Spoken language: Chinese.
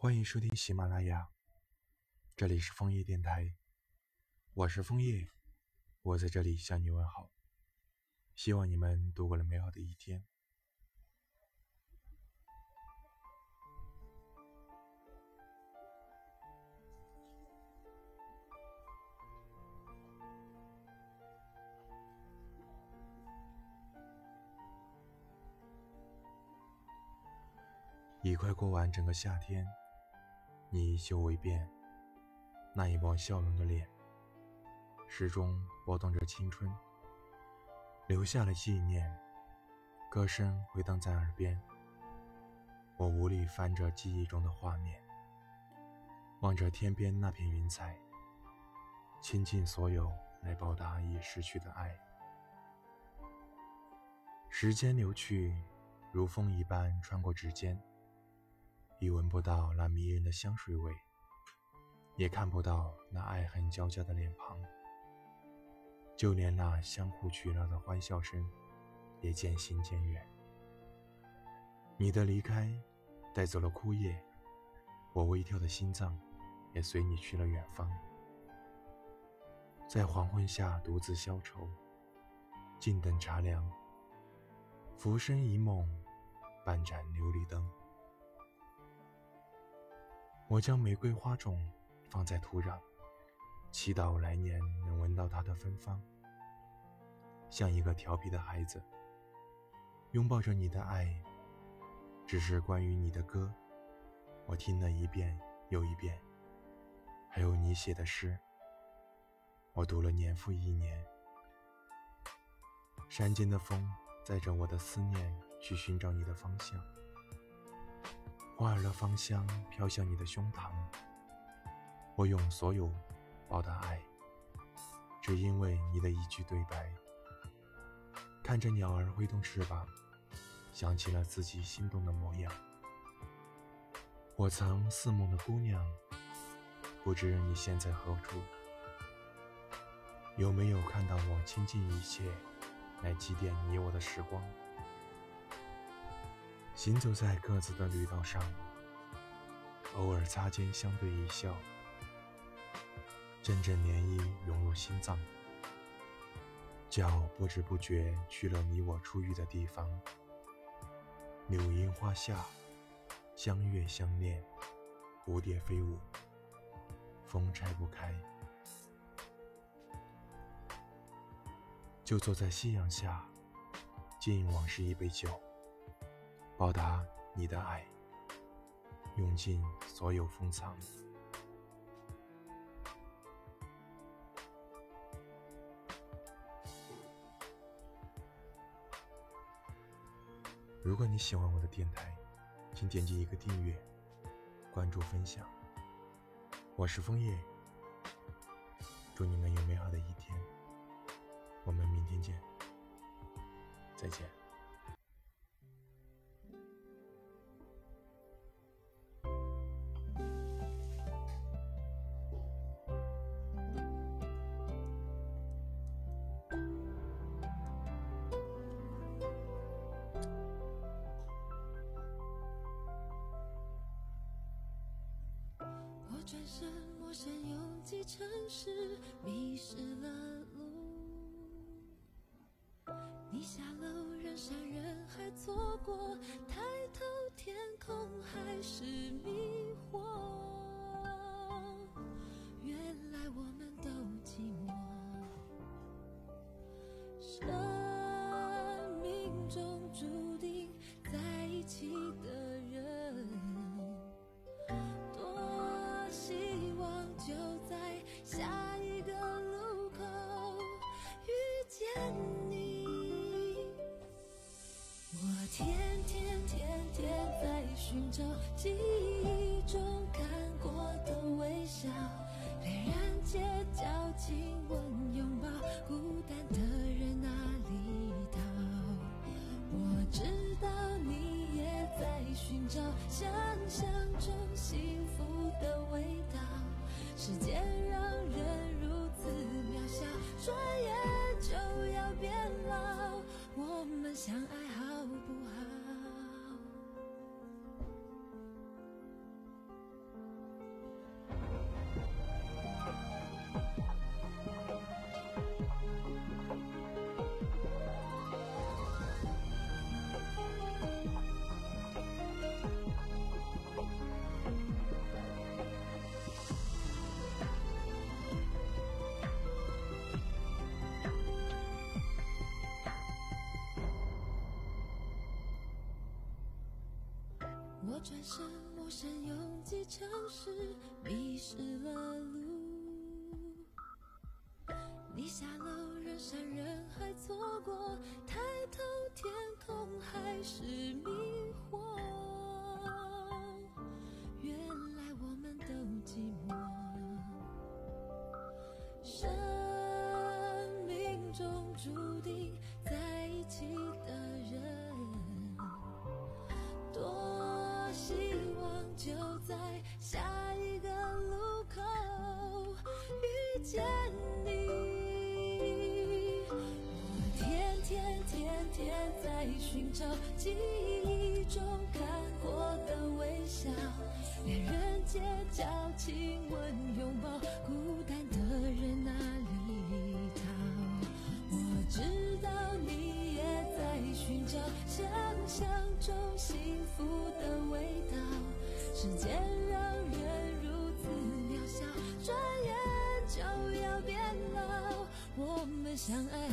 欢迎收听喜马拉雅，这里是枫叶电台，我是枫叶，我在这里向你问好，希望你们度过了美好的一天。已快过完整个夏天。你依旧未变，那一抹笑容的脸，始终拨动着青春，留下了纪念。歌声回荡在耳边，我无力翻着记忆中的画面，望着天边那片云彩，倾尽所有来报答已逝去的爱。时间流去，如风一般穿过指尖。已闻不到那迷人的香水味，也看不到那爱恨交加的脸庞，就连那相互取闹的欢笑声，也渐行渐远。你的离开，带走了枯叶，我微跳的心脏，也随你去了远方。在黄昏下独自消愁，静等茶凉。浮生一梦，半盏琉璃灯。我将玫瑰花种放在土壤，祈祷来年能闻到它的芬芳。像一个调皮的孩子，拥抱着你的爱，只是关于你的歌，我听了一遍又一遍。还有你写的诗，我读了年复一年。山间的风载着我的思念去寻找你的方向。花儿的芳香飘向你的胸膛，我用所有报答爱，只因为你的一句对白。看着鸟儿挥动翅膀，想起了自己心动的模样。我曾似梦的姑娘，不知你现在何处？有没有看到我倾尽一切来祭奠你我的时光？行走在各自的旅道上，偶尔擦肩相对一笑，阵阵涟漪涌入心脏，脚不知不觉去了你我初遇的地方。柳荫花下，相悦相恋，蝴蝶飞舞，风拆不开，就坐在夕阳下，敬往事一杯酒。报答你的爱，用尽所有封藏。如果你喜欢我的电台，请点击一个订阅、关注、分享。我是枫叶，祝你们有美好的一天。我们明天见，再见。转身，陌生拥挤城市，迷失了路。你下楼，人山人海错过，抬头天空还是迷惑。着记忆中我转身陌生拥挤城市，迷失了路。你下楼，人山人海错过，抬头天空还是迷惑。原来我们都寂寞。在下一个路口遇见你。我天天天天在寻找记忆中看过的微笑，恋人街角亲吻拥抱，孤单的人哪里逃？我知道时间让人如此渺小，转眼就要变老，我们相爱